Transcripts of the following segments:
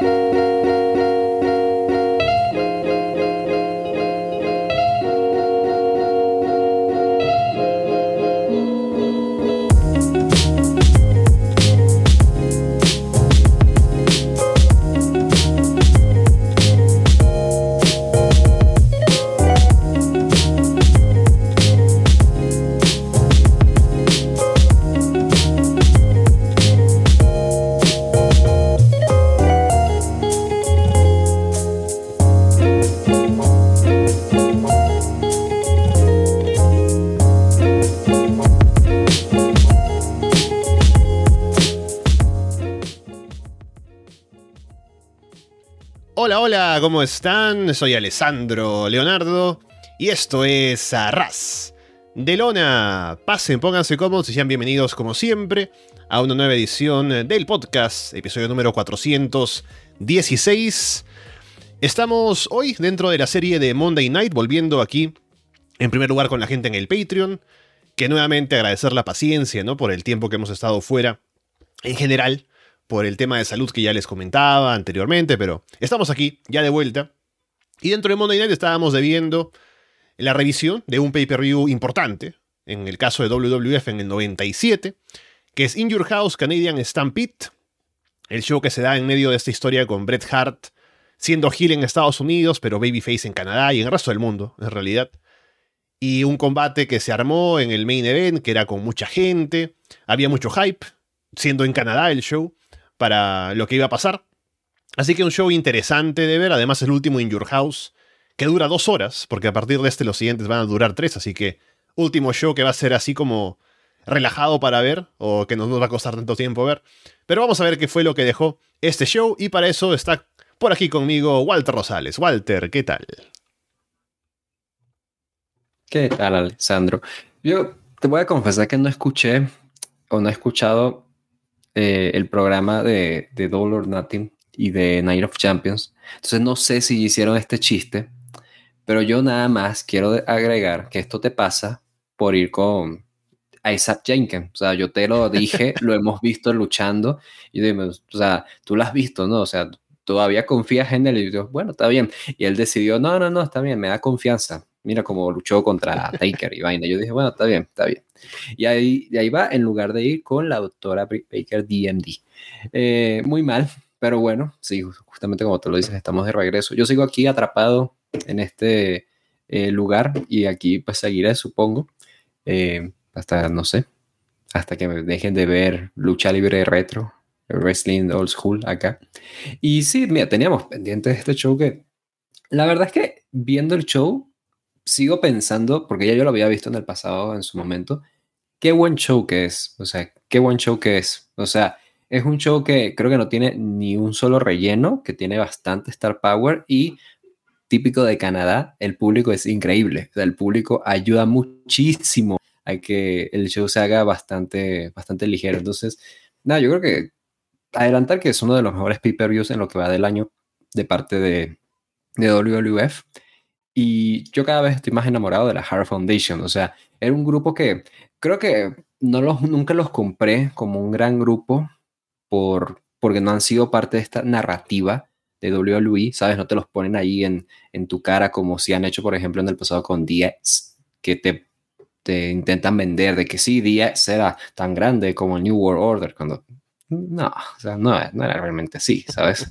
Hola, ¿cómo están? Soy Alessandro Leonardo y esto es Arras de Lona. Pasen, pónganse cómodos y sean bienvenidos como siempre a una nueva edición del podcast, episodio número 416. Estamos hoy dentro de la serie de Monday Night, volviendo aquí en primer lugar con la gente en el Patreon, que nuevamente agradecer la paciencia, ¿no? Por el tiempo que hemos estado fuera en general por el tema de salud que ya les comentaba anteriormente, pero estamos aquí, ya de vuelta. Y dentro de Monday Night estábamos debiendo la revisión de un pay-per-view importante, en el caso de WWF en el 97, que es In Your House Canadian Stampede, el show que se da en medio de esta historia con Bret Hart siendo heel en Estados Unidos, pero babyface en Canadá y en el resto del mundo, en realidad. Y un combate que se armó en el main event, que era con mucha gente, había mucho hype, siendo en Canadá el show para lo que iba a pasar. Así que un show interesante de ver, además el último In Your House, que dura dos horas, porque a partir de este los siguientes van a durar tres, así que último show que va a ser así como relajado para ver, o que no nos va a costar tanto tiempo ver. Pero vamos a ver qué fue lo que dejó este show, y para eso está por aquí conmigo Walter Rosales. Walter, ¿qué tal? ¿Qué tal, Alessandro? Yo te voy a confesar que no escuché o no he escuchado eh, el programa de, de Double or Nothing y de Night of Champions. Entonces no sé si hicieron este chiste, pero yo nada más quiero agregar que esto te pasa por ir con Isaac Jenkins. O sea, yo te lo dije, lo hemos visto luchando y dime, o sea, tú lo has visto, ¿no? O sea, todavía confías en él y yo, bueno, está bien. Y él decidió, no, no, no, está bien, me da confianza. Mira cómo luchó contra Taker y vaina. Yo dije, bueno, está bien, está bien. Y ahí, ahí va en lugar de ir con la doctora Baker DMD. Eh, muy mal, pero bueno, sí, justamente como tú lo dices, estamos de regreso. Yo sigo aquí atrapado en este eh, lugar y aquí pues seguiré, supongo, eh, hasta, no sé, hasta que me dejen de ver lucha libre retro, wrestling old school acá. Y sí, mira, teníamos pendientes este show que la verdad es que viendo el show sigo pensando, porque ya yo lo había visto en el pasado, en su momento, qué buen show que es. O sea, qué buen show que es. O sea, es un show que creo que no tiene ni un solo relleno, que tiene bastante star power y típico de Canadá, el público es increíble. O sea, el público ayuda muchísimo a que el show se haga bastante, bastante ligero. Entonces, nada, yo creo que adelantar que es uno de los mejores pay-per-views en lo que va del año de parte de, de WWF. Y yo cada vez estoy más enamorado de la Hard Foundation. O sea, era un grupo que creo que no los, nunca los compré como un gran grupo por, porque no han sido parte de esta narrativa de WWE, ¿sabes? No te los ponen ahí en, en tu cara como si han hecho, por ejemplo, en el pasado con DX, que te, te intentan vender de que sí, DX era tan grande como el New World Order, cuando no, o sea, no, no era realmente así, ¿sabes?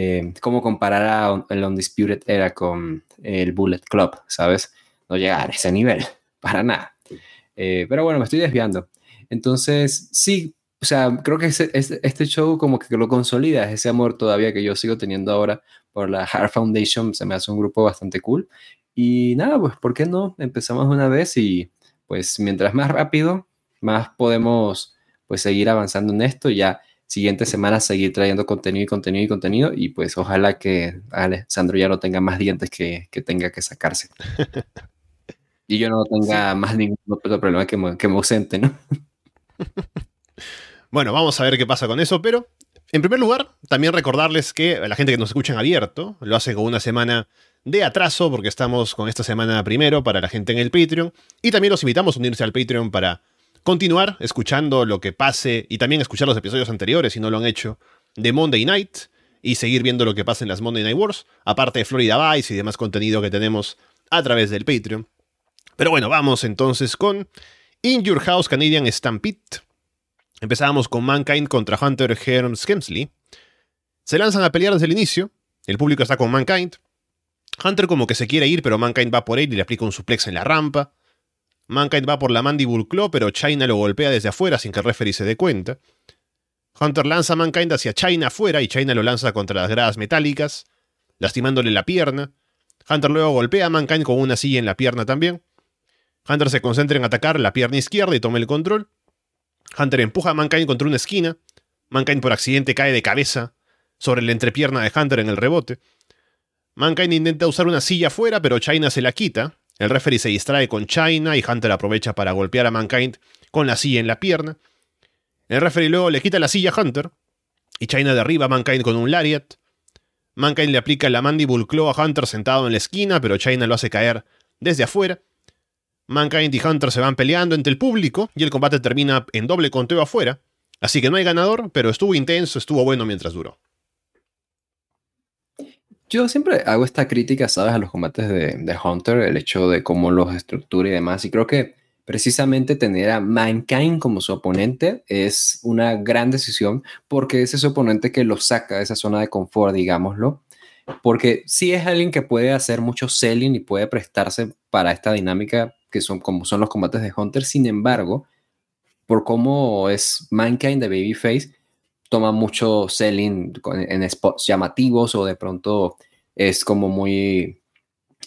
Eh, como comparar a el Undisputed Era con el Bullet Club, ¿sabes? No llegar a ese nivel, para nada. Eh, pero bueno, me estoy desviando. Entonces, sí, o sea, creo que este show como que lo consolida, ese amor todavía que yo sigo teniendo ahora por la Heart Foundation, se me hace un grupo bastante cool. Y nada, pues, ¿por qué no? Empezamos una vez y pues mientras más rápido, más podemos pues seguir avanzando en esto. Ya siguiente semana seguir trayendo contenido y contenido y contenido y pues ojalá que Alessandro ya no tenga más dientes que, que tenga que sacarse. y yo no tenga más ningún otro problema que me, que me ausente, ¿no? bueno, vamos a ver qué pasa con eso, pero en primer lugar, también recordarles que la gente que nos escucha en abierto lo hace con una semana de atraso porque estamos con esta semana primero para la gente en el Patreon y también los invitamos a unirse al Patreon para continuar escuchando lo que pase y también escuchar los episodios anteriores si no lo han hecho de Monday Night. y seguir viendo lo que pasa en las Monday Night Wars, aparte de Florida Vice y demás contenido que tenemos a través del Patreon. Pero bueno, vamos entonces con In Your House Canadian Stampede. Empezábamos con Mankind contra Hunter Hearns Kemsley. Se lanzan a pelear desde el inicio. El público está con Mankind. Hunter como que se quiere ir, pero Mankind va por él y le aplica un suplex en la rampa. Mankind va por la Mandible Claw, pero China lo golpea desde afuera sin que el referee se dé cuenta. Hunter lanza a Mankind hacia China afuera y China lo lanza contra las gradas metálicas, lastimándole la pierna. Hunter luego golpea a Mankind con una silla en la pierna también. Hunter se concentra en atacar la pierna izquierda y toma el control. Hunter empuja a Mankind contra una esquina. Mankind por accidente cae de cabeza sobre la entrepierna de Hunter en el rebote. Mankind intenta usar una silla afuera, pero China se la quita. El referee se distrae con China y Hunter aprovecha para golpear a Mankind con la silla en la pierna. El referee luego le quita la silla a Hunter y China derriba a Mankind con un lariat. Mankind le aplica la mandible claw a Hunter sentado en la esquina, pero China lo hace caer desde afuera. Mankind y Hunter se van peleando entre el público y el combate termina en doble conteo afuera. Así que no hay ganador, pero estuvo intenso, estuvo bueno mientras duró. Yo siempre hago esta crítica, ¿sabes? A los combates de, de, Hunter, el hecho de cómo los estructura y demás. Y creo que precisamente tener a Mankind como su oponente es una gran decisión porque es ese oponente que lo saca de esa zona de confort, digámoslo. Porque sí es alguien que puede hacer mucho selling y puede prestarse para esta dinámica que son como son los combates de Hunter. Sin embargo, por cómo es Mankind de Babyface, toma mucho selling en spots llamativos o de pronto es como muy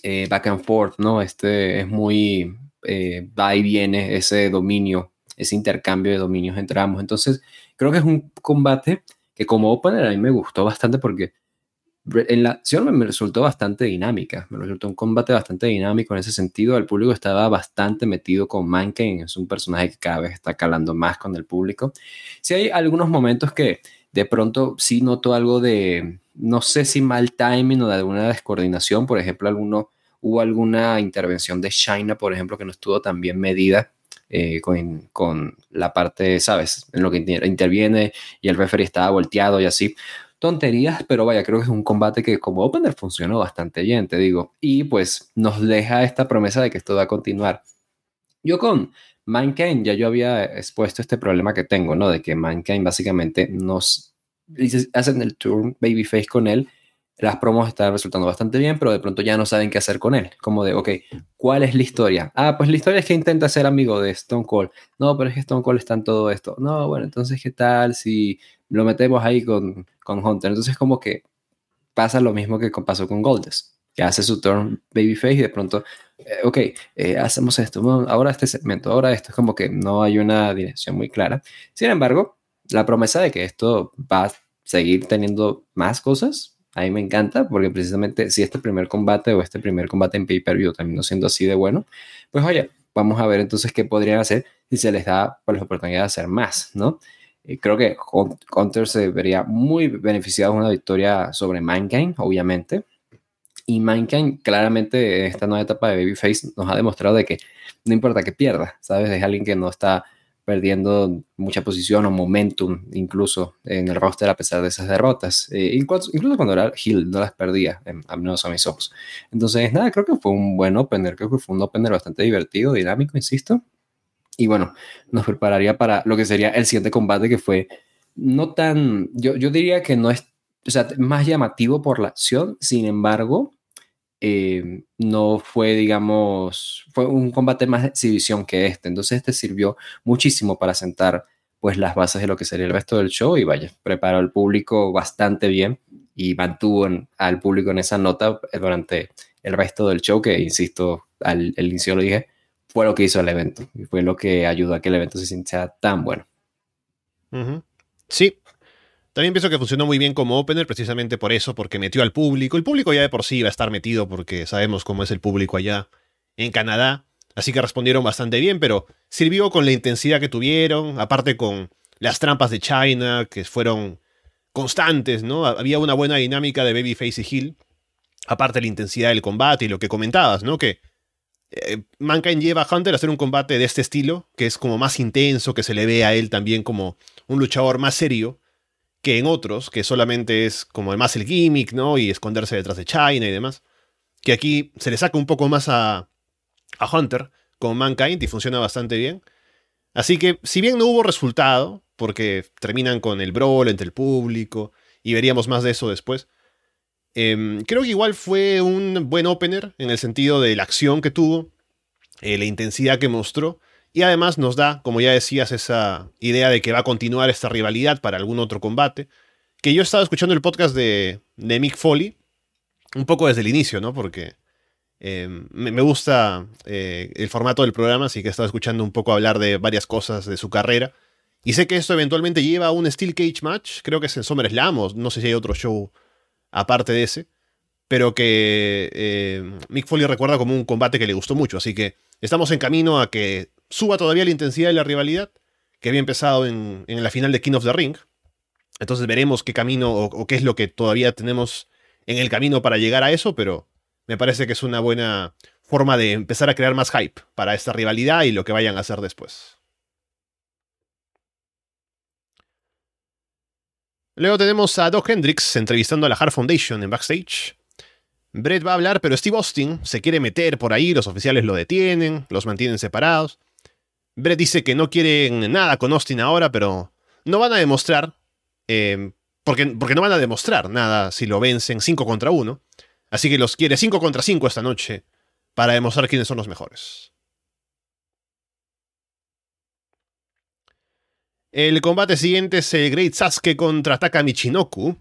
eh, back and forth, ¿no? Este es muy eh, va y viene ese dominio, ese intercambio de dominios entre ambos. Entonces, creo que es un combate que como opener a mí me gustó bastante porque en la acción me resultó bastante dinámica, me resultó un combate bastante dinámico en ese sentido, el público estaba bastante metido con Mankind, es un personaje que cada vez está calando más con el público. Si hay algunos momentos que de pronto sí noto algo de, no sé si mal timing o de alguna descoordinación, por ejemplo, alguno, hubo alguna intervención de China, por ejemplo, que no estuvo tan bien medida. Eh, con, con, la parte, ¿sabes? En lo que interviene y el referee estaba volteado y así tonterías, pero vaya, creo que es un combate que como opener funcionó bastante bien, te digo. Y pues nos deja esta promesa de que esto va a continuar. Yo con Mankind ya yo había expuesto este problema que tengo, ¿no? De que Mankind básicamente nos hacen el turn babyface con él. Las promos están resultando bastante bien, pero de pronto ya no saben qué hacer con él. Como de, ok, ¿cuál es la historia? Ah, pues la historia es que intenta ser amigo de Stone Cold. No, pero es que Stone Cold está en todo esto. No, bueno, entonces, ¿qué tal si lo metemos ahí con, con Hunter. Entonces como que pasa lo mismo que pasó con Goldust, que hace su turn babyface y de pronto, eh, ok, eh, hacemos esto, ahora este segmento, ahora esto, es como que no hay una dirección muy clara. Sin embargo, la promesa de que esto va a seguir teniendo más cosas, a mí me encanta, porque precisamente si este primer combate o este primer combate en pay-per-view terminó siendo así de bueno, pues oye, vamos a ver entonces qué podrían hacer si se les da pues, la oportunidad de hacer más, ¿no? Creo que Hunter se vería muy beneficiado de una victoria sobre Mankind, obviamente. Y Mankind, claramente, en esta nueva etapa de Babyface, nos ha demostrado de que no importa que pierda, ¿sabes? Es alguien que no está perdiendo mucha posición o momentum, incluso en el roster, a pesar de esas derrotas. Eh, incluso, cuando era Hill, no las perdía, al menos a mis ojos. Entonces, nada, creo que fue un buen opener, creo que fue un opener bastante divertido, dinámico, insisto. Y bueno, nos prepararía para lo que sería el siguiente combate que fue no tan, yo, yo diría que no es, o sea, más llamativo por la acción, sin embargo, eh, no fue, digamos, fue un combate más de exhibición que este. Entonces este sirvió muchísimo para sentar pues las bases de lo que sería el resto del show y vaya, preparó al público bastante bien y mantuvo al público en esa nota durante el resto del show que, insisto, al inicio lo dije, fue lo que hizo el evento y fue lo que ayudó a que el evento se sintiera tan bueno. Sí. También pienso que funcionó muy bien como opener precisamente por eso, porque metió al público. El público ya de por sí iba a estar metido porque sabemos cómo es el público allá en Canadá. Así que respondieron bastante bien, pero sirvió con la intensidad que tuvieron, aparte con las trampas de China, que fueron constantes, ¿no? Había una buena dinámica de Babyface y Hill, aparte la intensidad del combate y lo que comentabas, ¿no? Que eh, Mankind lleva a Hunter a hacer un combate de este estilo, que es como más intenso, que se le ve a él también como un luchador más serio, que en otros, que solamente es como más el gimmick, ¿no? Y esconderse detrás de China y demás. Que aquí se le saca un poco más a, a Hunter con Mankind y funciona bastante bien. Así que, si bien no hubo resultado, porque terminan con el brawl entre el público, y veríamos más de eso después, em, creo que igual fue un buen opener en el sentido de la acción que tuvo, eh, la intensidad que mostró, y además nos da, como ya decías, esa idea de que va a continuar esta rivalidad para algún otro combate. Que yo estaba escuchando el podcast de, de Mick Foley, un poco desde el inicio, ¿no? Porque em, me, gusta eh, el formato del programa, así que estaba escuchando un poco hablar de varias cosas de su carrera. Y sé que esto eventualmente lleva a un Steel Cage match, creo que es en SummerSlam, o no sé si hay otro show aparte de ese, pero que eh, Mick Foley recuerda como un combate que le gustó mucho, así que estamos en camino a que suba todavía la intensidad de la rivalidad, que había empezado en, la final de King of the Ring. Entonces veremos qué camino o, qué es lo que todavía tenemos en el camino para llegar a eso, pero me parece que es una buena forma de empezar a crear más hype para esta rivalidad y lo que vayan a hacer después. Luego tenemos a Doc Hendricks entrevistando a la Hart Foundation en backstage. Brett va a hablar, pero Steve Austin se quiere meter por ahí, los oficiales lo detienen, los mantienen separados. Brett dice que no quieren nada con Austin ahora, pero no van a demostrar, eh, porque, porque no van a demostrar nada si lo vencen 5 contra 1. Así que los quiere 5 contra 5 esta noche para demostrar quiénes son los mejores. El combate siguiente es el Great Sasuke contra Taka Michinoku,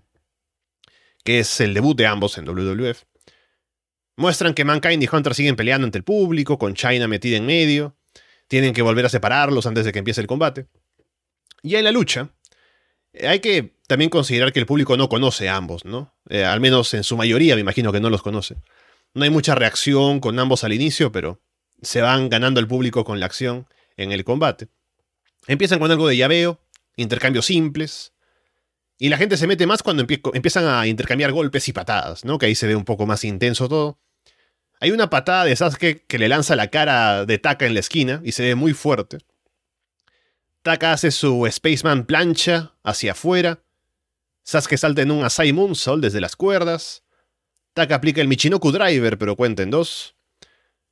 que es el debut de ambos en WWF. Muestran que Mankind y Hunter siguen peleando ante el público, con China metida en medio. Tienen que volver a separarlos antes de que empiece el combate. Y en la lucha, hay que también considerar que el público no conoce a ambos, ¿no? Eh, al menos en su mayoría me imagino que no los conoce. No hay mucha reacción con ambos al inicio, pero se van ganando el público con la acción en el combate. Empiezan con algo de llaveo, intercambios simples, y la gente se mete más cuando empiezan a intercambiar golpes y patadas, ¿no? Que ahí se ve un poco más intenso todo. Hay una patada de Sasuke que le lanza la cara de Taka en la esquina y se ve muy fuerte. Taka hace su Spaceman plancha hacia afuera. Sasuke salta en un Asai Moonsault desde las cuerdas. Taka aplica el Michinoku Driver, pero cuenta en dos.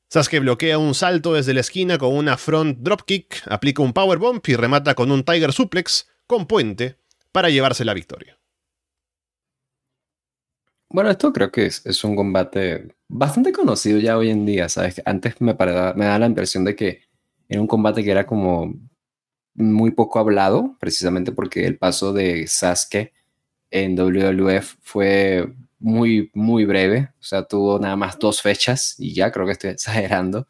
Sasuke bloquea un salto desde la esquina con una front dropkick, aplica un powerbomb y remata con un Tiger Suplex con puente para llevarse la victoria. Bueno, esto creo que es, un combate bastante conocido ya hoy en día, ¿sabes? Antes me, me da la impresión de que era un combate que era como muy poco hablado, precisamente porque el paso de Sasuke en WWF fue muy, muy breve, o sea, tuvo nada más dos fechas y ya creo que estoy exagerando.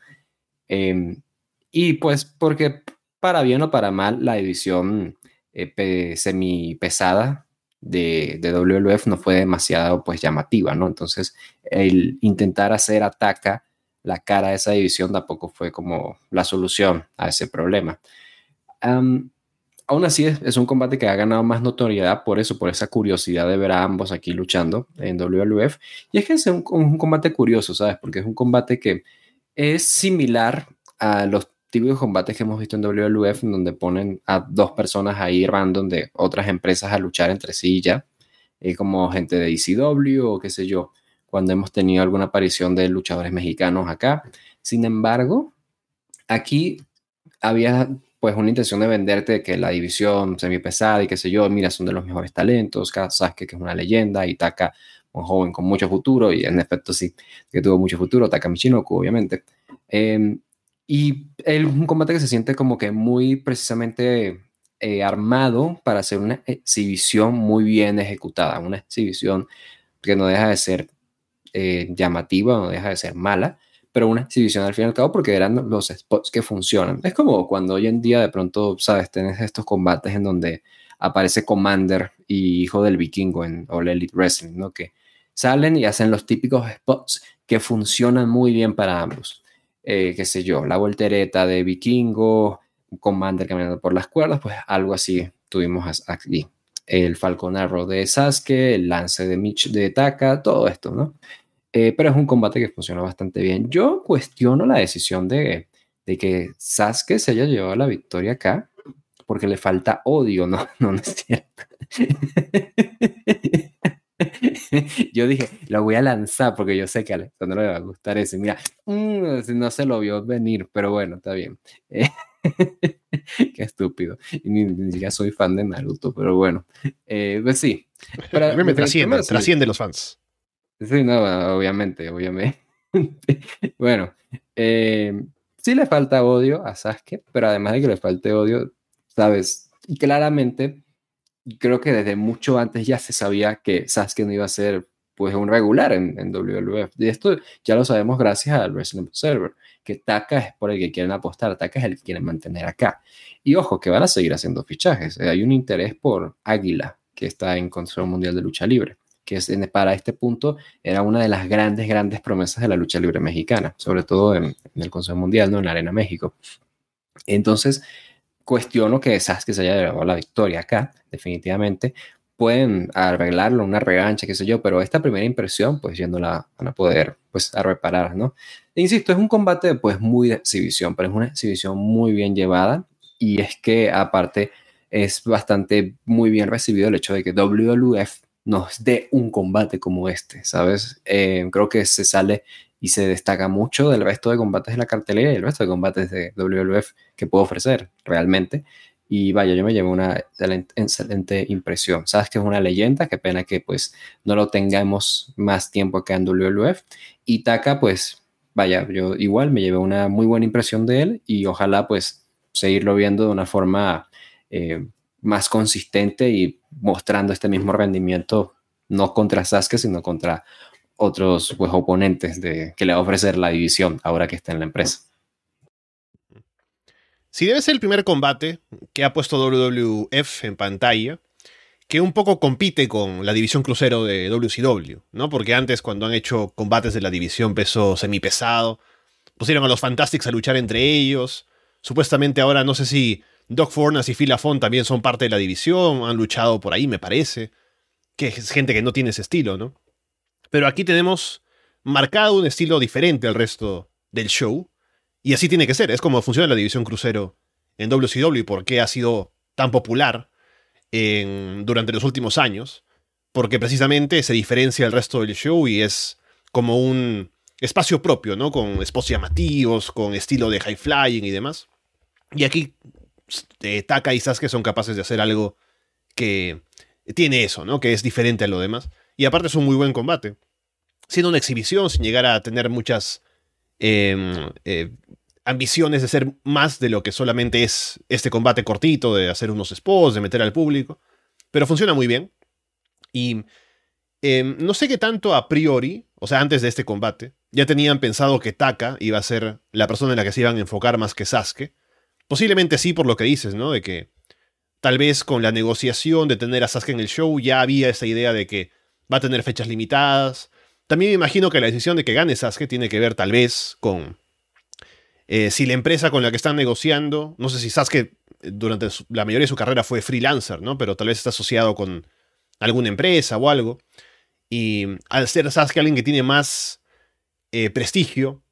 Em, y pues porque para bien o para mal, la edición eh, semi pesada de, WWF no fue demasiado pues llamativa, ¿no? Entonces, el intentar hacer ataca la cara de esa división tampoco fue como la solución a ese problema. Aún así, es, un combate que ha ganado más notoriedad por eso, por esa curiosidad de ver a ambos aquí luchando en WWF. Y es que es un, un combate curioso, ¿sabes? Porque es un combate que es similar a los típicos combates que hemos visto en WWF, en donde ponen a dos personas ahí random de otras empresas a luchar entre sí ya, eh, como gente de ECW o qué sé yo, cuando hemos tenido alguna aparición de luchadores mexicanos acá. Sin embargo, aquí había pues una intención de venderte que la división semi pesada y qué sé yo, mira, son de los mejores talentos, Sasuke que es una leyenda y Taka un joven con mucho futuro y en efecto sí, que tuvo mucho futuro, Taka Michinoku obviamente. Eh, y es un combate que se siente como que muy precisamente eh, armado para hacer una exhibición muy bien ejecutada, una exhibición que no deja de ser eh, llamativa, no deja de ser mala, pero una exhibición al fin y al cabo porque eran los spots que funcionan. Es como cuando hoy en día de pronto, sabes, tenés estos combates en donde aparece Commander y Hijo del Vikingo en All Elite Wrestling, ¿no? Que salen y hacen los típicos spots que funcionan muy bien para ambos. Eh, qué sé yo, la voltereta de vikingo, commander caminando por las cuerdas, pues algo así tuvimos aquí. El Falcon Arrow de Sasuke, el lance de Mitch de Taka, todo esto, ¿no? Eh, pero es un combate que funciona bastante bien. Yo cuestiono la decisión de, de que Sasuke se haya llevado la victoria acá, porque le falta odio, ¿no? No, es cierto. yo dije, lo voy a lanzar porque yo sé que a Alexandro le va a gustar ese. Mira, mm, no se lo vio venir, pero bueno, está bien. Qué estúpido. ni, siquiera soy fan de Naruto, pero bueno. Eh, pues sí. a mí me trasciende, trasciende los fans. Sí, no, obviamente, obviamente. bueno, eh, sí le falta odio a Sasuke, pero además de que le falte odio, sabes, claramente creo que desde mucho antes ya se sabía que Sasuke no iba a ser pues un regular en, en WWF. Y esto ya lo sabemos gracias al Wrestling Observer, que Taka es por el que quieren apostar, Taka es el que quieren mantener acá. Y ojo, que van a seguir haciendo fichajes. Eh, hay un interés por Águila, que está en Consejo Mundial de Lucha Libre, que para este punto era una de las grandes, grandes promesas de la lucha libre mexicana, sobre todo en, el Consejo Mundial, ¿no? en la Arena México. Entonces, cuestiono que Sasuke se haya llevado la victoria acá, definitivamente. Pueden arreglarlo, una revancha, qué sé yo, pero esta primera impresión, pues ya no la van a poder, pues, a reparar, ¿no? E insisto, es un combate, pues, muy de exhibición, pero es una exhibición muy bien llevada y es que, aparte, es bastante muy bien recibido el hecho de que WWF nos dé un combate como este, ¿sabes? Eh, creo que se sale y se destaca mucho del resto de combates de la cartelera y el resto de combates de WWF que puedo ofrecer realmente. Y vaya, yo me llevo una excelente, impresión. Sabes que es una leyenda, qué pena que pues no lo tengamos más tiempo acá en WWF. Y Taka, pues vaya, yo igual me llevé una muy buena impresión de él y ojalá pues seguirlo viendo de una forma eh, más consistente y mostrando este mismo rendimiento, no contra Sasuke, sino contra otros pues, oponentes de, que le va a ofrecer la división ahora que está en la empresa. Si debe ser el primer combate que ha puesto WWF en pantalla, que un poco compite con la división crucero de WCW, ¿no? Porque antes, cuando han hecho combates de la división peso semipesado, pusieron a los Fantastics a luchar entre ellos. Supuestamente ahora no sé si Doc Furnas y Phil también son parte de la división, han luchado por ahí, me parece. Que es gente que no tiene ese estilo, ¿no? Pero aquí tenemos marcado un estilo diferente al resto del show. Y así tiene que ser. Es como funciona la división crucero en WCW y por qué ha sido tan popular durante los últimos años. Porque precisamente se diferencia del resto del show y es como un espacio propio, ¿no? Con spots llamativos, con estilo de high flying y demás. Y aquí eh, Taka y Sasuke son capaces de hacer algo que tiene eso, ¿no? Que es diferente a lo demás. Y aparte es un muy buen combate. Siendo una exhibición, sin llegar a tener muchas em, eh, ambiciones de ser más de lo que solamente es este combate cortito, de hacer unos spots, de meter al público. Pero funciona muy bien. Y em, no sé qué tanto a priori, o sea, antes de este combate, ya tenían pensado que Taka iba a ser la persona en la que se iban a enfocar más que Sasuke. Posiblemente sí por lo que dices, ¿no? De que tal vez con la negociación de tener a Sasuke en el show ya había esa idea de que va a tener fechas limitadas. También me imagino que la decisión de que gane Sasuke tiene que ver tal vez con eh, si la empresa con la que están negociando, no sé si Sasuke eh, durante la mayoría de su carrera fue freelancer, ¿no? Pero tal vez está asociado con alguna empresa o algo. Y al ser Sasuke alguien que tiene más eh, prestigio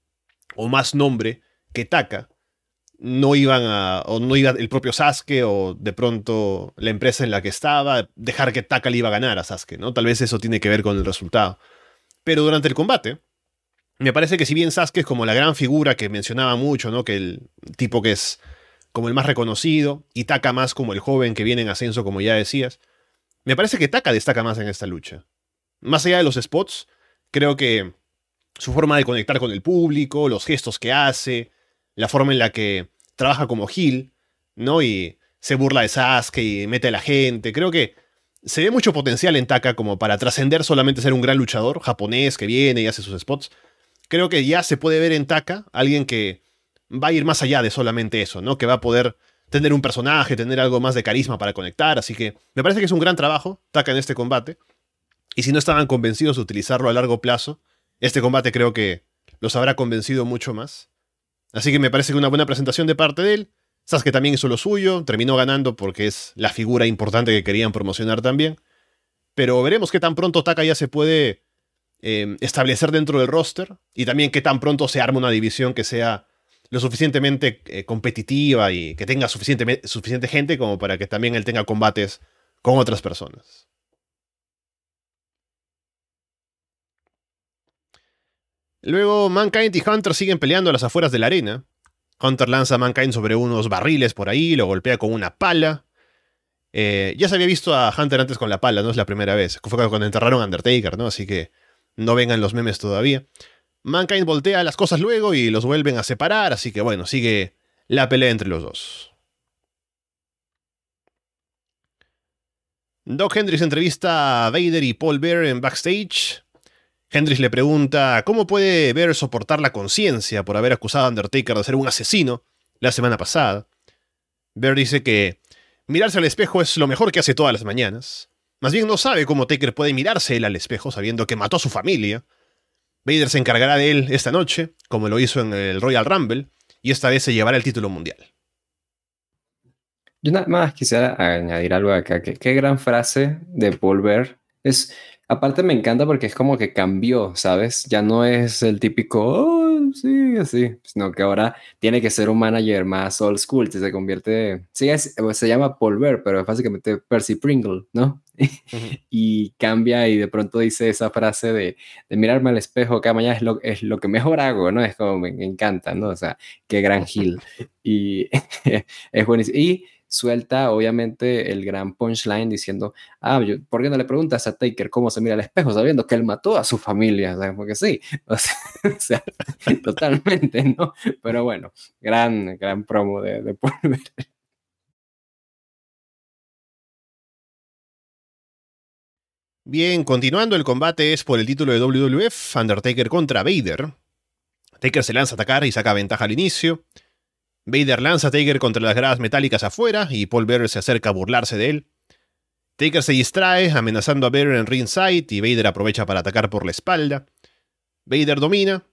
o más nombre que Taka, no iban a, o no iba el propio Sasuke o de pronto la empresa en la que estaba, dejar que Taka le iba a ganar a Sasuke, ¿no? Tal vez eso tiene que ver con el resultado. Pero durante el combate, me parece que si bien Sasuke es como la gran figura que mencionaba mucho, ¿no? Que el tipo que es como el más reconocido y Taka más como el joven que viene en ascenso, como ya decías, me parece que Taka destaca más en esta lucha. Más allá de los spots, creo que su forma de conectar con el público, los gestos que hace, la forma en la que trabaja como Gil, ¿no? Y se burla de Sasuke y mete a la gente. Creo que se ve mucho potencial en Taka como para trascender solamente ser un gran luchador japonés que viene y hace sus spots. Creo que ya se puede ver en Taka alguien que va a ir más allá de solamente eso, ¿no? Que va a poder tener un personaje, tener algo más de carisma para conectar. Así que me parece que es un gran trabajo Taka en este combate. Y si no estaban convencidos de utilizarlo a largo plazo, este combate creo que los habrá convencido mucho más. Así que me parece que una buena presentación de parte de él. Sasuke también hizo lo suyo, terminó ganando porque es la figura importante que querían promocionar también. Pero veremos qué tan pronto Taka ya se puede em, establecer dentro del roster y también qué tan pronto se arma una división que sea lo suficientemente eh, competitiva y que tenga suficiente, suficiente gente como para que también él tenga combates con otras personas. Luego Mankind y Hunter siguen peleando a las afueras de la arena. Hunter lanza a Mankind sobre unos barriles por ahí, lo golpea con una pala. Eh, ya se había visto a Hunter antes con la pala, no es la primera vez. Fue cuando enterraron a Undertaker, ¿no? Así que no vengan los memes todavía. Mankind voltea las cosas luego y los vuelven a separar, así que bueno, sigue la pelea entre los dos. Doc Hendricks entrevista a Vader y Paul Bear en backstage. Hendricks le pregunta cómo puede Bear soportar la conciencia por haber acusado a Undertaker de ser un asesino la semana pasada. Bear dice que mirarse al espejo es lo mejor que hace todas las mañanas. Más bien no sabe cómo Taker puede mirarse él al espejo sabiendo que mató a su familia. Vader se encargará de él esta noche, como lo hizo en el Royal Rumble, y esta vez se llevará el título mundial. Yo nada más quisiera añadir algo acá. qué gran frase de Paul Bear. Es, Aparte me encanta porque es como que cambió, ¿sabes? Ya no es el típico, oh, sí, así, sino que ahora tiene que ser un manager más old school, se convierte, sí, se llama Paul pero es básicamente Percy Pringle, ¿no? y cambia y de pronto dice esa frase de, de mirarme al espejo cada mañana es lo, es lo que mejor hago, ¿no? Es como me encanta, ¿no? O sea, qué gran Gil. Y es buenísimo. Y suelta obviamente el gran punchline diciendo, ah, ¿por qué no le preguntas a Taker cómo se mira al espejo sabiendo que él mató a su familia? Porque sí, o sea, totalmente, ¿no? Pero bueno, gran, gran promo de, de Bien, continuando, el combate es por el título de WWF, Undertaker contra Vader. Taker se lanza a atacar y saca ventaja al inicio. Vader lanza a Taker contra las gradas metálicas afuera y Paul Bearer se acerca a burlarse de él. Taker se distrae, amenazando a Bearer en ringside y Vader aprovecha para atacar por la espalda. Vader domina.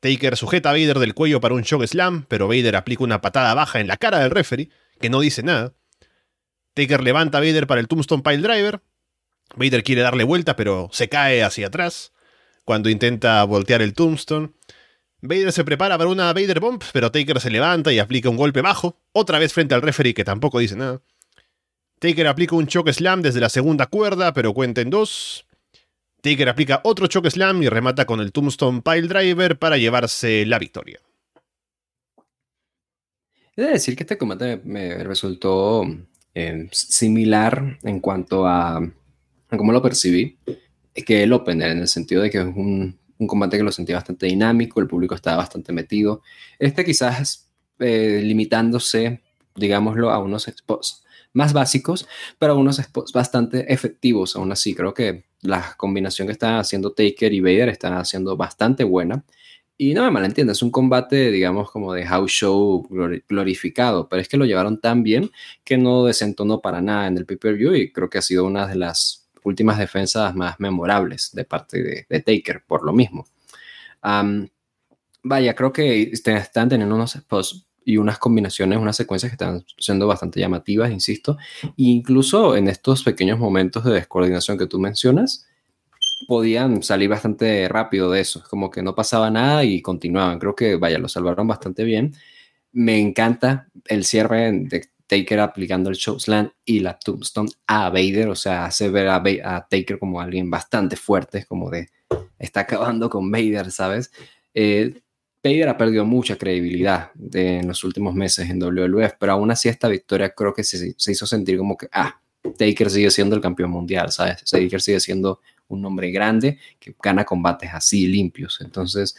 Taker sujeta a Vader del cuello para un shock slam, pero Vader aplica una patada baja en la cara del referee, que no dice nada. Taker levanta a Vader para el Tombstone Pile Driver. Vader quiere darle vuelta, pero se cae hacia atrás cuando intenta voltear el Tombstone. Vader se prepara para una Vader Bomb, pero Taker se levanta y aplica un golpe bajo, otra vez frente al referee que tampoco dice nada. Taker aplica un choke slam desde la segunda cuerda, pero cuenta en dos. Taker aplica otro choke slam y remata con el Tombstone Pile Driver para llevarse la victoria. He de decir que este combate me resultó eh, similar en cuanto a, a cómo lo percibí que el opener, en el sentido de que es un un combate que lo sentía bastante dinámico, el público estaba bastante metido. Este quizás eh, limitándose, digámoslo, a unos spots más básicos, pero a unos spots bastante efectivos aún así. Creo que la combinación que están haciendo Taker y Vader está haciendo bastante buena. Y no me malentiendas, es un combate, digamos, como de house show glorificado, pero es que lo llevaron tan bien que no desentonó para nada en el pay-per-view y creo que ha sido una de las últimas defensas más memorables de parte de, Taker, por lo mismo. vaya, creo que están teniendo unos y unas combinaciones, unas secuencias que están siendo bastante llamativas, insisto. E incluso en estos pequeños momentos de descoordinación que tú mencionas, podían salir bastante rápido de eso. Como que no pasaba nada y continuaban. Creo que, vaya, lo salvaron bastante bien. Me encanta el cierre de Taker aplicando el Chokeslam y la Tombstone a Vader, o sea, hace ver a, Taker como alguien bastante fuerte, como de está acabando con Vader, ¿sabes? Eh, Vader ha perdido mucha credibilidad en los últimos meses en WWF, pero aún así esta victoria creo que se, se, hizo sentir como que, ah, Taker sigue siendo el campeón mundial, ¿sabes? Taker sigue siendo un hombre grande que gana combates así limpios. Entonces,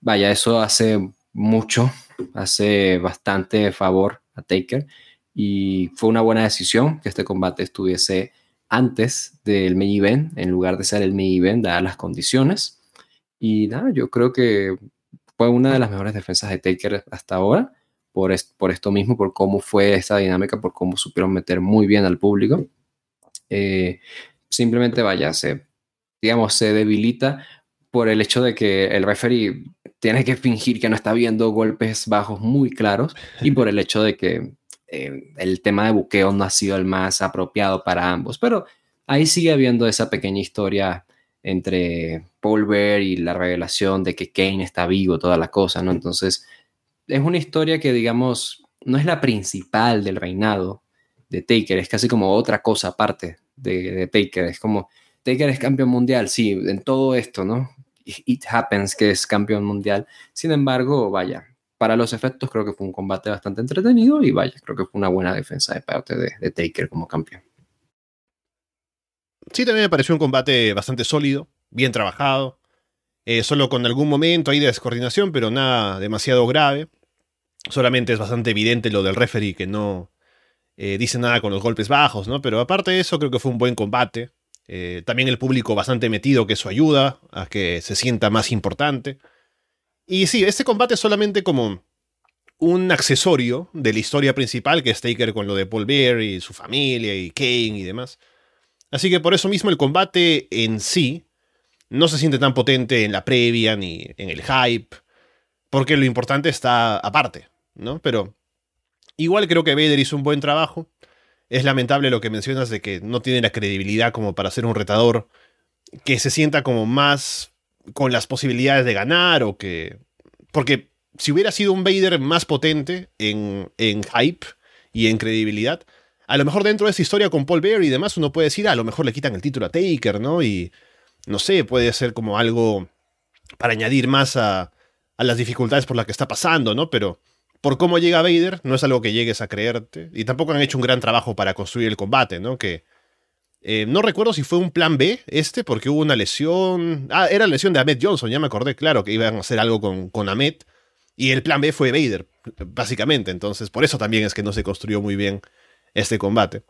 vaya, eso hace mucho, hace bastante favor a Taker y fue una buena decisión que este combate estuviese antes del main event en lugar de ser el main event dadas las condiciones. Y nada, yo creo que fue una de las mejores defensas de Taker hasta ahora por, por esto mismo, por cómo fue esta dinámica, por cómo supieron meter muy bien al público. Eh, simplemente vaya, se, digamos, se debilita por el hecho de que el referee tiene que fingir que no está viendo golpes bajos muy claros y por el hecho de que eh, el tema de buqueo no ha sido el más apropiado para ambos, pero ahí sigue habiendo esa pequeña historia entre Paul Bear y la revelación de que Kane está vivo, toda la cosa, ¿no? Entonces, es una historia que, digamos, no es la principal del reinado de Taker, es casi como otra cosa aparte de, Taker. Es como, Taker es campeón mundial, sí, en todo esto, ¿no? It happens que es campeón mundial. Sin embargo, vaya, para los efectos creo que fue un combate bastante entretenido y vaya, creo que fue una buena defensa de parte de, Taker como campeón. Sí, también me pareció un combate bastante sólido, bien trabajado, eh, solo con algún momento ahí de descoordinación, pero nada demasiado grave. Solamente es bastante evidente lo del referee que no eh, dice nada con los golpes bajos, ¿no? Pero aparte de eso, creo que fue un buen combate. Eh, también el público bastante metido, que eso ayuda a que se sienta más importante. Y sí, este combate es solamente como un accesorio de la historia principal, que es Taker con lo de Paul Bear y su familia y Kane y demás. Así que por eso mismo el combate en sí no se siente tan potente en la previa ni en el hype, porque lo importante está aparte, ¿no? Pero igual creo que Vader hizo un buen trabajo. Es lamentable lo que mencionas de que no tiene la credibilidad como para ser un retador que se sienta como más con las posibilidades de ganar o que... Porque si hubiera sido un Vader más potente en, en hype y en credibilidad, a lo mejor dentro de esa historia con Paul Bear y demás uno puede decir, ah, a lo mejor le quitan el título a Taker, ¿no? Y no sé, puede ser como algo para añadir más a, a las dificultades por las que está pasando, ¿no? Pero por cómo llega Vader, no es algo que llegues a creerte. Y tampoco han hecho un gran trabajo para construir el combate, ¿no? Que eh, no recuerdo si fue un plan B este, porque hubo una lesión. Ah, era la lesión de Ahmed Johnson, ya me acordé, claro, que iban a hacer algo con, con Ahmed. Y el plan B fue Vader, básicamente. Entonces, por eso también es que no se construyó muy bien este combate.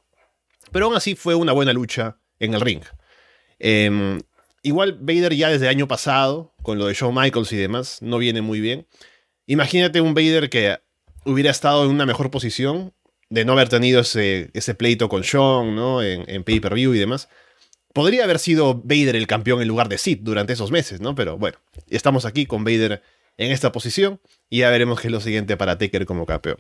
Pero aún así fue una buena lucha en el ring. Em, igual Vader ya desde el año pasado, con lo de Shawn Michaels y demás, no viene muy bien. Imagínate un Vader que hubiera estado en una mejor posición de no haber tenido ese, ese pleito con Shawn, ¿no? En, en pay-per-view y demás. Podría haber sido Vader el campeón en lugar de Sid durante esos meses, ¿no? Pero bueno, estamos aquí con Vader en esta posición y ya veremos qué es lo siguiente para Taker como campeón.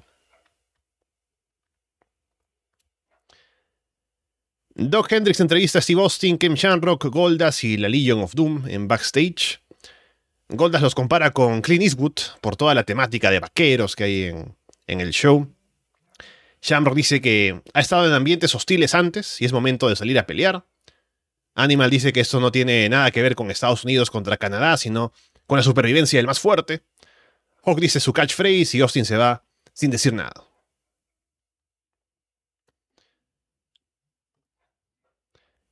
Doc Hendricks entrevista a Steve Austin, Kim Shanrock, Goldas y la Legion of Doom en backstage. Goldas los compara con Clint Eastwood por toda la temática de vaqueros que hay en, en el show. Shamrock dice que ha estado en ambientes hostiles antes y es momento de salir a pelear. Animal dice que esto no tiene nada que ver con Estados Unidos contra Canadá, sino con la supervivencia del más fuerte. Hawk dice su catchphrase y Austin se va sin decir nada.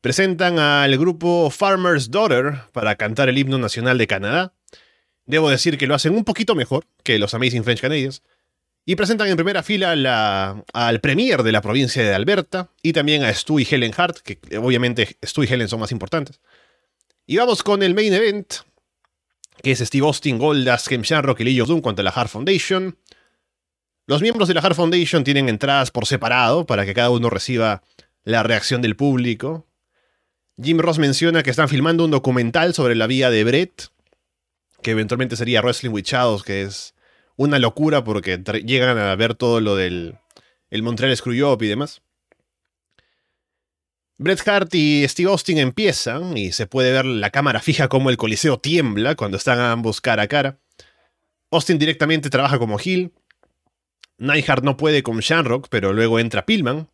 Presentan al grupo Farmer's Daughter para cantar el himno nacional de Canadá. Debo decir que lo hacen un poquito mejor que los Amazing French Canadians. Y presentan en primera fila al premier de la provincia de Alberta y también a Stu y Helen Hart, que obviamente Stu y Helen son más importantes. Y vamos con el main event, que es Steve Austin, Goldas, Kem Shamrock y Lee Doom contra la Hart Foundation. Los miembros de la Hart Foundation tienen entradas por separado para que cada uno reciba la reacción del público. Jim Ross menciona que están filmando un documental sobre la vida de Brett, que eventualmente sería Wrestling with Shadows, que es una locura porque llegan a ver todo lo del el Montreal Screwjob y demás. Bret Hart y Steve Austin empiezan y se puede ver la cámara fija como el coliseo tiembla cuando están ambos cara a cara. Austin directamente trabaja como Hill. Neidhart no puede con Shamrock, pero luego entra Pillman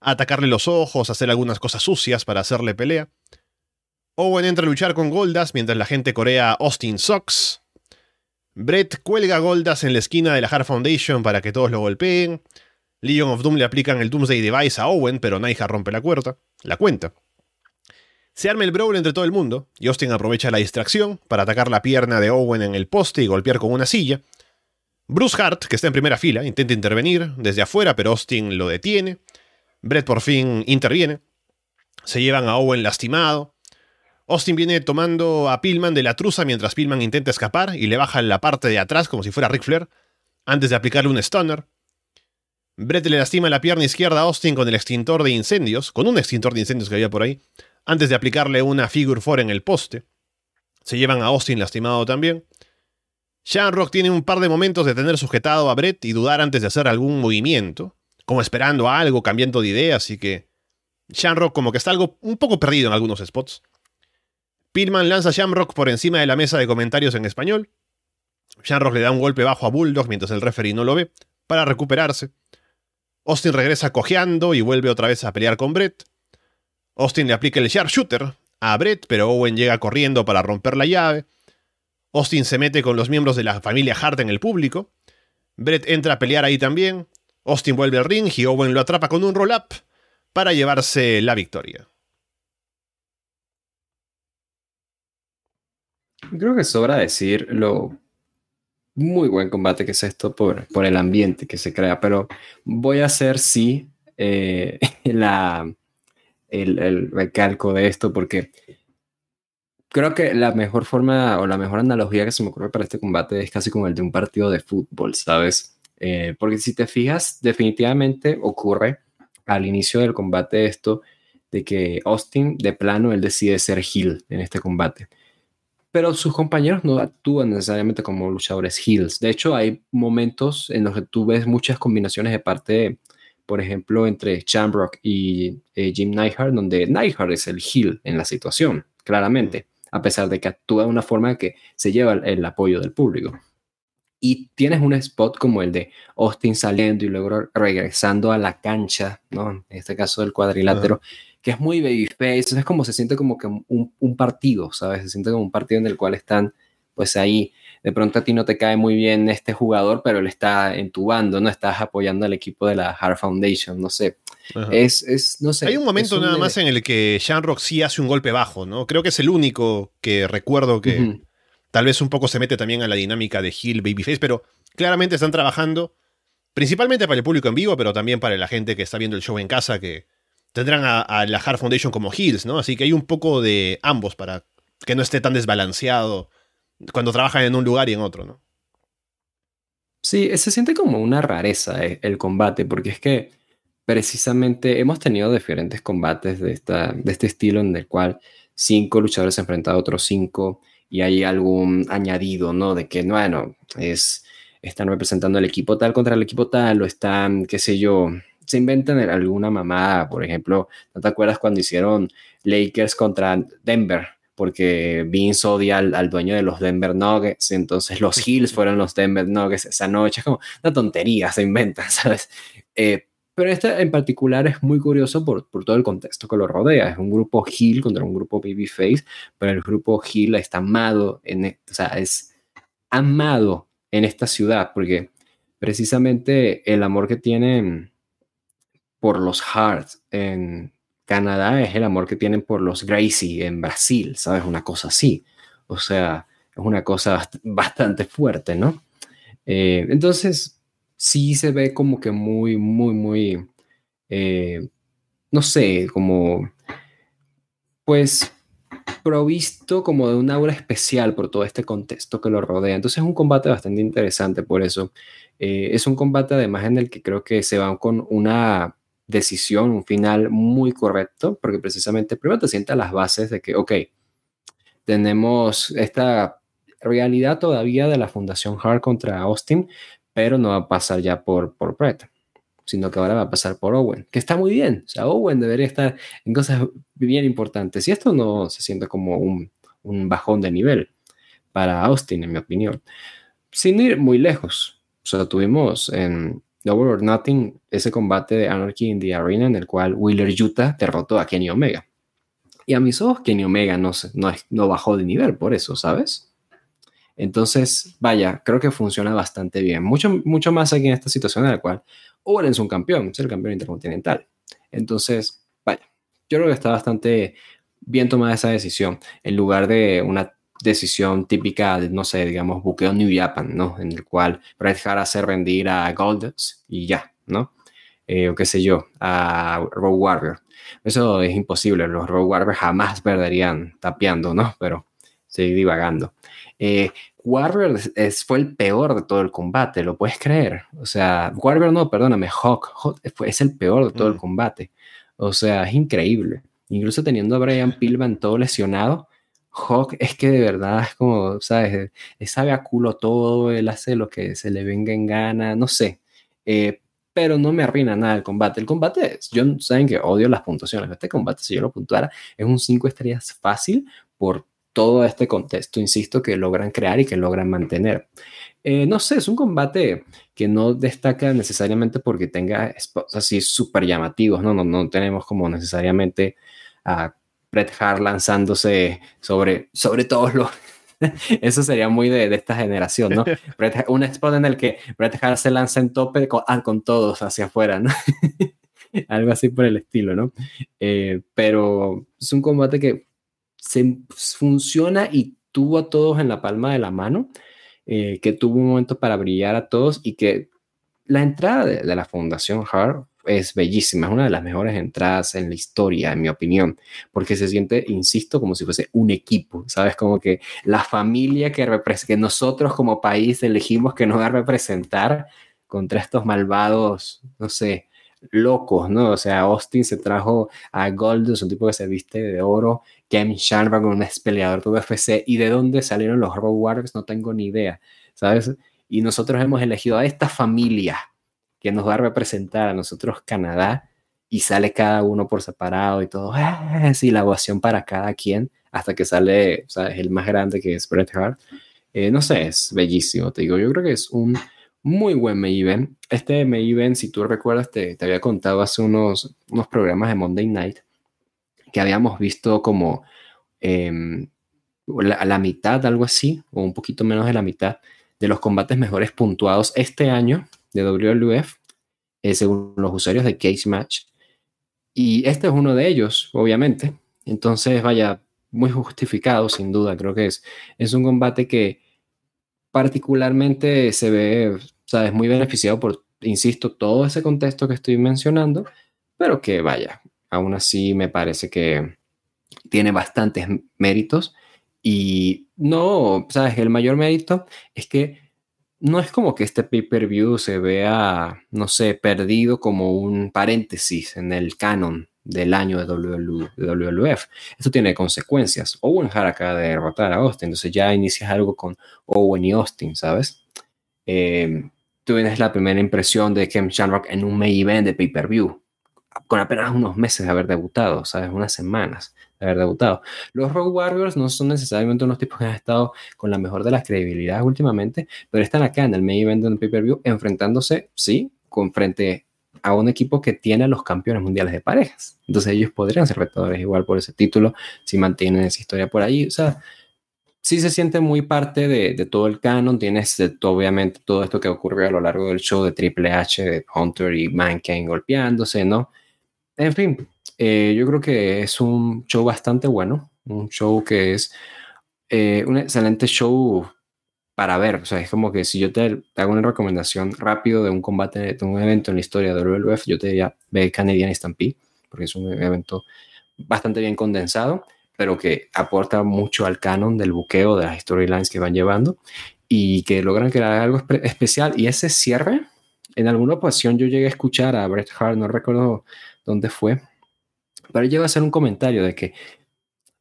a atacarle los ojos, a hacer algunas cosas sucias para hacerle pelea. Owen entra a luchar con Goldas mientras la gente corea Austin Sox. Brett cuelga Goldas en la esquina de la Hard Foundation para que todos lo golpeen. Legion of Doom le aplican el Doomsday Device a Owen, pero Naija rompe la cuerda, la cuenta. Se arma el brawl entre todo el mundo, y Austin aprovecha la distracción para atacar la pierna de Owen en el poste y golpear con una silla. Bruce Hart, que está en primera fila, intenta intervenir desde afuera, pero Austin lo detiene. Brett por fin interviene. Se llevan a Owen lastimado. Austin viene tomando a Pillman de la truza mientras Pillman intenta escapar y le baja la parte de atrás como si fuera Ric Flair, antes de aplicarle un stunner. Brett le lastima la pierna izquierda a Austin con el extintor de incendios, con un extintor de incendios que había por ahí, antes de aplicarle una figure four en el poste. Se llevan a Austin lastimado también. Shamrock tiene un par de momentos de tener sujetado a Brett y dudar antes de hacer algún movimiento, como esperando algo, cambiando de idea, así que Shamrock como que está algo un poco perdido en algunos spots. Pillman lanza a Shamrock por encima de la mesa de comentarios en español. Shamrock le da un golpe bajo a Bulldog mientras el referee no lo ve, para recuperarse. Austin regresa cojeando y vuelve otra vez a pelear con Brett. Austin le aplica el sharpshooter a Brett, pero Owen llega corriendo para romper la llave. Austin se mete con los miembros de la familia Hart en el público. Brett entra a pelear ahí también. Austin vuelve al ring y Owen lo atrapa con un roll-up para llevarse la victoria. Creo que sobra decir lo muy buen combate que es esto por, por el ambiente que se crea, pero voy a hacer sí eh, la, el, el recalco de esto porque creo que la mejor forma o la mejor analogía que se me ocurre para este combate es casi como el de un partido de fútbol, ¿sabes? Eh, porque si te fijas, definitivamente ocurre al inicio del combate esto de que Austin de plano él decide ser heel en este combate. Pero sus compañeros no actúan necesariamente como luchadores heels. De hecho, hay momentos en los que tú ves muchas combinaciones de parte, por ejemplo, entre Shamrock y eh, Jim Neidhart, donde Neidhart es el heel en la situación, claramente, a pesar de que actúa de una forma que se lleva el apoyo del público y tienes un spot como el de Austin saliendo y luego regresando a la cancha, ¿no? En este caso del cuadrilátero, que es muy babyface, es como se siente como que un, un, partido, ¿sabes? Se siente como un partido en el cual están, pues ahí, de pronto a ti no te cae muy bien este jugador, pero él está entubando, ¿no? Estás apoyando al equipo de la Hard Foundation, no sé. Es, es, no sé. Hay un momento nada más en el que Shamrock sí hace un golpe bajo, ¿no? Creo que es el único que recuerdo que... Tal vez un poco se mete también a la dinámica de Hill Babyface, pero claramente están trabajando principalmente para el público en vivo, pero también para la gente que está viendo el show en casa, que tendrán a, la Hard Foundation como Hills, ¿no? Así que hay un poco de ambos para que no esté tan desbalanceado cuando trabajan en un lugar y en otro, ¿no? Sí, se siente como una rareza eh, el combate, porque es que precisamente hemos tenido diferentes combates de, esta, de este estilo en el cual cinco luchadores se enfrentan a otros cinco y hay algún añadido, ¿no? De que, bueno, es, están representando el equipo tal contra el equipo tal, o están, qué sé yo, se inventan alguna mamada, por ejemplo, ¿no te acuerdas cuando hicieron Lakers contra Denver? Porque Vince odia al, dueño de los Denver Nuggets, entonces los Hills fueron los Denver Nuggets esa noche, es como una tontería, se inventan, ¿sabes? Eh, pero este en particular es muy curioso por, por, todo el contexto que lo rodea. Es un grupo Hill contra un grupo Babyface, pero el grupo Hill está amado, en, e, o sea, es amado en esta ciudad porque precisamente el amor que tienen por los Hart en Canadá es el amor que tienen por los Gracie en Brasil, ¿sabes? Una cosa así. O sea, es una cosa bastante fuerte, ¿no? Eh, entonces, sí se ve como que muy, muy, muy, eh, no sé, como, pues, provisto como de un aura especial por todo este contexto que lo rodea. Entonces es un combate bastante interesante por eso. Eh, es un combate además en el que creo que se van con una decisión, un final muy correcto, porque precisamente primero te sienta las bases de que, ok, tenemos esta realidad todavía de la Fundación Hart contra Austin, pero no va a pasar ya por, por Brett, sino que ahora va a pasar por Owen, que está muy bien. O sea, Owen debería estar en cosas bien importantes. Y esto no se siente como un, un bajón de nivel para Austin, en mi opinión. Sin ir muy lejos. O sea, tuvimos en Double or Nothing ese combate de Anarchy in the Arena en el cual Wheeler Utah derrotó a Kenny Omega. Y a mis ojos, Kenny Omega no, no, no bajó de nivel por eso, ¿sabes? Entonces, vaya, creo que funciona bastante bien. Mucho, mucho más aquí en esta situación en la cual Owen es un campeón, es el campeón intercontinental. Entonces, vaya, yo creo que está bastante bien tomada esa decisión, en lugar de una decisión típica de, no sé, digamos, buqueo New Japan, ¿no? En el cual Bret Hart hace rendir a Goldust y ya, ¿no? Eh, o qué sé yo, a Rogue Warrior. Eso es imposible, los Rogue Warriors jamás perderían tapeando, ¿no? Pero seguir divagando. Eh, Warrior es, fue el peor de todo el combate, ¿lo puedes creer? O sea, Warrior no, perdóname, Hawk, es el peor de todo el mm. combate. O sea, es increíble. Incluso teniendo a Brian Pillman todo lesionado, Hawk es que de verdad es como, ¿sabes? sabe a culo todo, él hace lo que se le venga en gana, no sé. Eh, pero no me arruina nada el combate. El combate, es, yo saben que odio las puntuaciones. Este combate, si yo lo puntuara, es un 5 estrellas fácil por todo este contexto, insisto, que logran crear y que logran mantener. Eh, no sé, es un combate que no destaca necesariamente porque tenga spots así súper llamativos, ¿no? ¿no? No tenemos como necesariamente a Bret Hart lanzándose sobre, sobre todos los... Eso sería muy de, esta generación, ¿no? un spot en el que Bret Hart se lanza en tope con, ah, con todos hacia afuera, ¿no? Algo así por el estilo, ¿no? Eh, pero es un combate que se, funciona y tuvo a todos en la palma de la mano, eh, que tuvo un momento para brillar a todos y que la entrada de, de la Fundación Hart es bellísima, es una de las mejores entradas en la historia, en mi opinión, porque se siente, insisto, como si fuese un equipo, ¿sabes? Como que la familia que, nosotros como país elegimos que nos va a representar contra estos malvados, no sé, locos, ¿no? O sea, Austin se trajo a Goldust, un tipo que se viste de oro, Kevin Shannon, un ex peleador de UFC, y de dónde salieron los Road Warriors no tengo ni idea, ¿sabes? Y nosotros hemos elegido a esta familia que nos va a representar a nosotros Canadá y sale cada uno por separado y todo, ¡ah! la ovación para cada quien, hasta que sale, ¿sabes? El más grande que es Bret Hart. Eh, no sé, es bellísimo, te digo, yo creo que es un muy buen main event. Este main event, si tú recuerdas, te, te había contado hace unos, unos programas de Monday Night que habíamos visto como eh, la, la, mitad, algo así, o un poquito menos de la mitad, de los combates mejores puntuados este año de WLF, eh, según los usuarios de Case Match. Y este es uno de ellos, obviamente. Entonces, vaya, muy justificado, sin duda. Creo que es, es un combate que particularmente se ve, sabes, muy beneficiado por, insisto, todo ese contexto que estoy mencionando, pero que vaya, aún así me parece que tiene bastantes méritos. Y no, sabes, el mayor mérito es que no es como que este pay-per-view se vea, no sé, perdido como un paréntesis en el canon del año de, WWF. Esto tiene consecuencias. Owen Hart acaba de derrotar a Austin, entonces ya inicias algo con Owen y Austin, ¿sabes? Eh, tú tienes la primera impresión de Ken Shamrock en un main event de pay-per-view, con apenas unos meses de haber debutado, ¿sabes? Unas semanas haber debutado. Los Road Warriors no son necesariamente unos tipos que han estado con la mejor de las credibilidades últimamente, pero están acá en el main event del pay-per-view enfrentándose, sí, con frente a un equipo que tiene los campeones mundiales de parejas. Entonces ellos podrían ser retadores igual por ese título si mantienen esa historia por ahí. O sea, sí se siente muy parte de, de todo el canon. Tienes obviamente todo esto que ocurrió a lo largo del show de Triple H, de Hunter y Mankind golpeándose, ¿no? En fin, eh, yo creo que es un show bastante bueno, un show que es eh, un excelente show para ver. O sea, es como que si yo te, hago una recomendación rápido de un combate, de un evento en la historia de WWF, yo te diría ve Canadian Stampede, porque es un evento bastante bien condensado, pero que aporta mucho al canon del buqueo, de las storylines que van llevando y que logran crear algo especial. Y ese cierre, en alguna ocasión yo llegué a escuchar a Bret Hart, no recuerdo dónde fue, pero llegó a hacer un comentario de que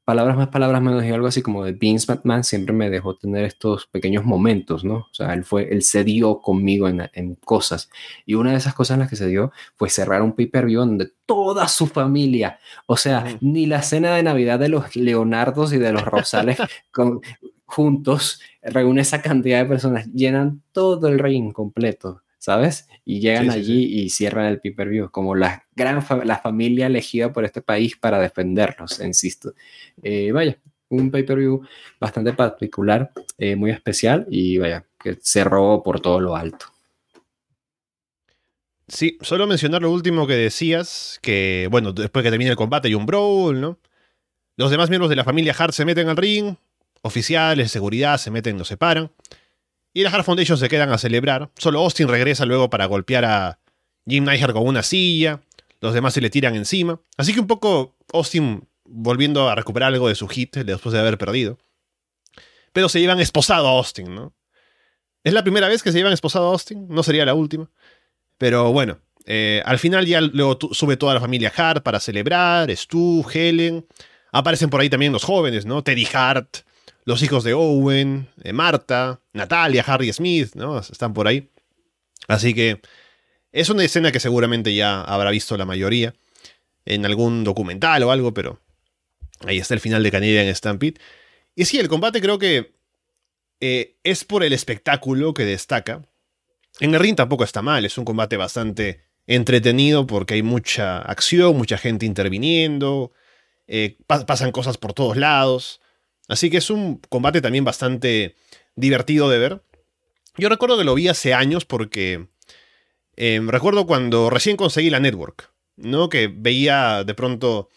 palabras más, palabras menos y algo así como de Vince McMahon siempre me dejó tener estos pequeños momentos, ¿no? O sea, él fue, él se dio conmigo en, en cosas. Y una de esas cosas en las que se dio fue cerrar un pay-per-view donde toda su familia, o sea, ni la cena de Navidad de los Leonardos y de los Rosales con, juntos reúne esa cantidad de personas, llenan todo el ring completo. ¿Sabes? Y llegan allí y cierran el pay-per-view, como la gran la familia elegida por este país para defenderlos, insisto. Eh, vaya, un pay-per-view bastante particular, eh, muy especial y vaya, que cerró por todo lo alto. Sí, solo mencionar lo último que decías, que bueno, después que termina el combate hay un brawl, ¿no? Los demás miembros de la familia Hart se meten al ring, oficiales, seguridad se meten, los separan. Y la Hart Foundation se quedan a celebrar. Solo Austin regresa luego para golpear a Jim Neidhart con una silla. Los demás se le tiran encima. Así que un poco Austin volviendo a recuperar algo de su hit después de haber perdido. Pero se llevan esposado a Austin, ¿no? Es la primera vez que se llevan esposado a Austin. No sería la última. Pero bueno, eh, al final ya luego sube toda la familia Hart para celebrar. Stu, Helen. Aparecen por ahí también los jóvenes, ¿no? Teddy Hart, los hijos de Owen, de Marta, Natalia, Harry Smith, ¿no? Están por ahí. Así que es una escena que seguramente ya habrá visto la mayoría en algún documental o algo, pero ahí está el final de Canadian Stampede. Y sí, el combate creo que eh, es por el espectáculo que destaca. En el ring tampoco está mal, es un combate bastante entretenido porque hay mucha acción, mucha gente interviniendo, eh, pasan cosas por todos lados. Así que es un combate también bastante divertido de ver. Yo recuerdo que lo vi hace años porque em, recuerdo cuando recién conseguí la network, ¿no? Que veía de pronto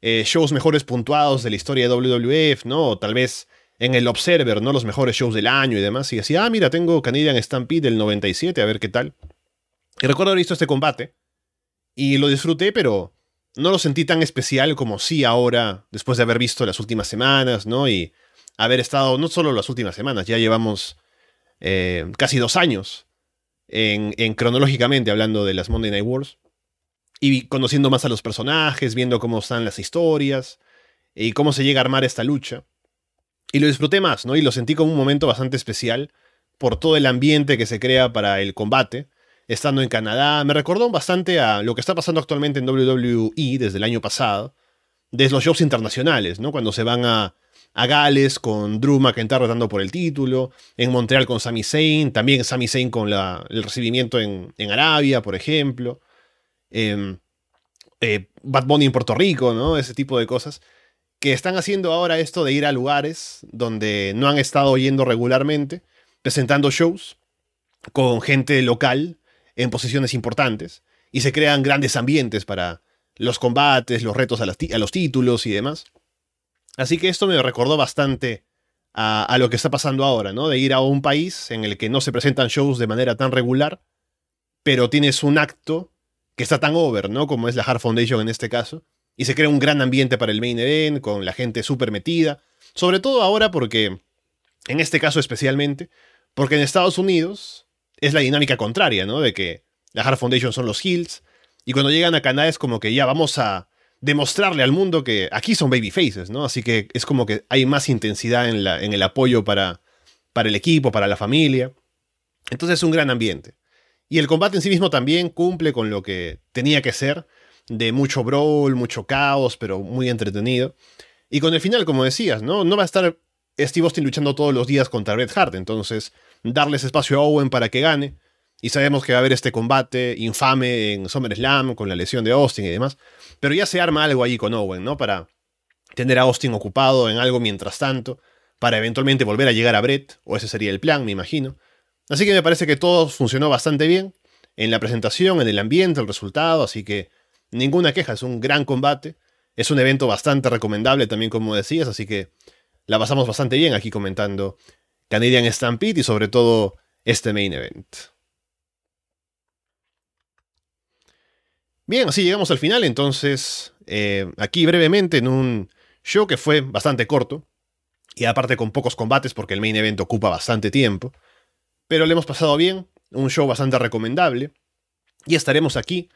eh, shows mejores puntuados de la historia de WWF, ¿no? O tal vez en el Observer, ¿no? Los mejores shows del año y demás. Y decía, ah, mira, tengo Canadian Stampede del 97, a ver qué tal. Y recuerdo haber visto este combate. Y lo disfruté, pero no lo sentí tan especial como sí ahora, después de haber visto las últimas semanas, ¿no? Y haber estado, no solo las últimas semanas, ya llevamos eh, casi dos años en, en, cronológicamente hablando de las Monday Night Wars. Y conociendo más a los personajes, viendo cómo están las historias y cómo se llega a armar esta lucha. Y lo disfruté más, ¿no? Y lo sentí como un momento bastante especial por todo el ambiente que se crea para el combate estando en Canadá. Me recordó bastante a lo que está pasando actualmente en WWE desde el año pasado, desde los shows internacionales, ¿no? Cuando se van a, a Gales con Drew McIntyre rotando por el título, en Montreal con Sami Zayn, también Sami Zayn con el recibimiento en, Arabia, por ejemplo. Em, eh, Bad Bunny en Puerto Rico, ¿no? Ese tipo de cosas. Que están haciendo ahora esto de ir a lugares donde no han estado yendo regularmente, presentando shows con gente local en posiciones importantes y se crean grandes ambientes para los combates, los retos a, los títulos y demás. Así que esto me recordó bastante a, lo que está pasando ahora, ¿no? De ir a un país en el que no se presentan shows de manera tan regular, pero tienes un acto que está tan over, ¿no? Como es la Hard Foundation en este caso. Y se crea un gran ambiente para el main event, con la gente súper metida. Sobre todo ahora porque, en este caso especialmente, porque en Estados Unidos es la dinámica contraria, ¿no? De que la Hard Foundation son los Hills. Y cuando llegan a Canadá es como que ya vamos a demostrarle al mundo que aquí son baby faces, ¿no? Así que es como que hay más intensidad en, la, en el apoyo para, para el equipo, para la familia. Entonces es un gran ambiente. Y el combate en sí mismo también cumple con lo que tenía que ser, de mucho brawl, mucho caos, pero muy entretenido. Y con el final, como decías, ¿no? No va a estar Steve Austin luchando todos los días contra Red Hart, entonces darles espacio a Owen para que gane. Y sabemos que va a haber este combate infame en SummerSlam con la lesión de Austin y demás. Pero ya se arma algo ahí con Owen, ¿no? Para tener a Austin ocupado en algo mientras tanto. Para eventualmente volver a llegar a Brett. O ese sería el plan, me imagino. Así que me parece que todo funcionó bastante bien. En la presentación, en el ambiente, el resultado. Así que ninguna queja. Es un gran combate. Es un evento bastante recomendable también, como decías. Así que la pasamos bastante bien aquí comentando Canadian Stampede y sobre todo este main event. Bien, así llegamos al final, entonces eh, aquí brevemente en un show que fue bastante corto y aparte con pocos combates porque el main event ocupa bastante tiempo, pero le hemos pasado bien, un show bastante recomendable y estaremos aquí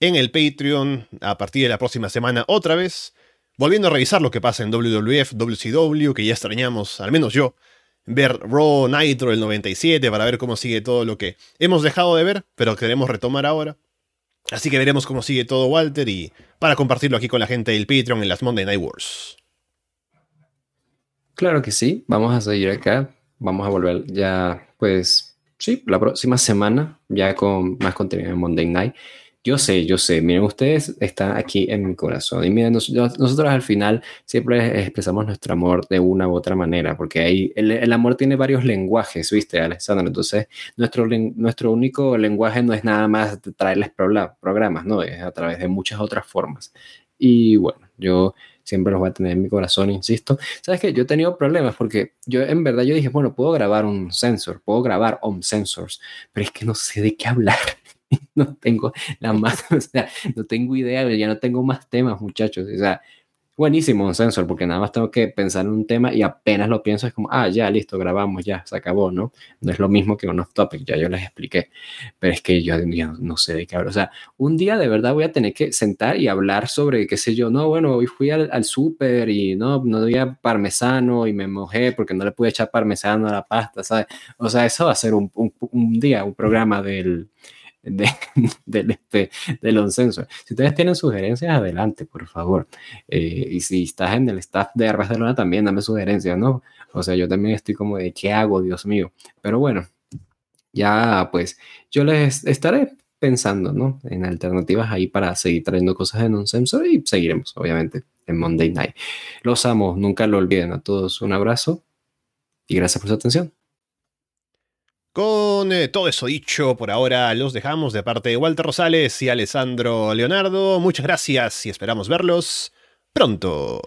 en el Patreon a partir de la próxima semana otra vez, volviendo a revisar lo que pasa en WWF, WCW, que ya extrañamos, al menos yo, ver Raw Nitro del 97 para ver cómo sigue todo lo que hemos dejado de ver, pero queremos retomar ahora. Así que veremos cómo sigue todo Walter y para compartirlo aquí con la gente del Patreon en las Monday Night Wars. Claro que sí, vamos a seguir acá, vamos a volver ya, pues sí, la próxima semana, ya con más contenido en Monday Night. Yo sé, yo sé, miren, ustedes están aquí en mi corazón y miren, nosotros, al final siempre expresamos nuestro amor de una u otra manera, porque ahí el, amor tiene varios lenguajes, ¿viste, Alexander? Entonces, nuestro, nuestro único lenguaje no es nada más traerles programas, ¿no? Es a través de muchas otras formas. Y bueno, yo siempre los voy a tener en mi corazón, insisto. ¿Sabes qué? Yo he tenido problemas porque yo en verdad yo dije, bueno, puedo grabar un sensor, puedo grabar on sensors, pero es que no sé de qué hablar. no tengo la más, o sea, no tengo idea, ya no tengo más temas, muchachos. O sea, buenísimo un sensor, porque nada más tengo que pensar en un tema y apenas lo pienso es como, ah, ya, listo, grabamos, ya, se acabó, ¿no? No es lo mismo que un off topic, ya yo les expliqué, pero es que yo, no sé de qué hablar. O sea, un día de verdad voy a tener que sentar y hablar sobre, qué sé yo, no, bueno, hoy fui al, al súper y no, no había parmesano y me mojé porque no le pude echar parmesano a la pasta, ¿sabes? O sea, eso va a ser un, un, un día, un programa del de, del, este, del Si ustedes tienen sugerencias, adelante, por favor. Eh, y si estás en el staff de Barcelona, también dame sugerencias, ¿no? O sea, yo también estoy como de, ¿qué hago, Dios mío? Pero bueno, ya pues yo les estaré pensando, ¿no? En alternativas ahí para seguir trayendo cosas de non y seguiremos, obviamente, en Monday Night. Los amo, nunca lo olviden. A todos un abrazo y gracias por su atención. Con eh, todo eso dicho, por ahora los dejamos de parte de Walter Rosales y Alessandro Leonardo. Muchas gracias y esperamos verlos pronto.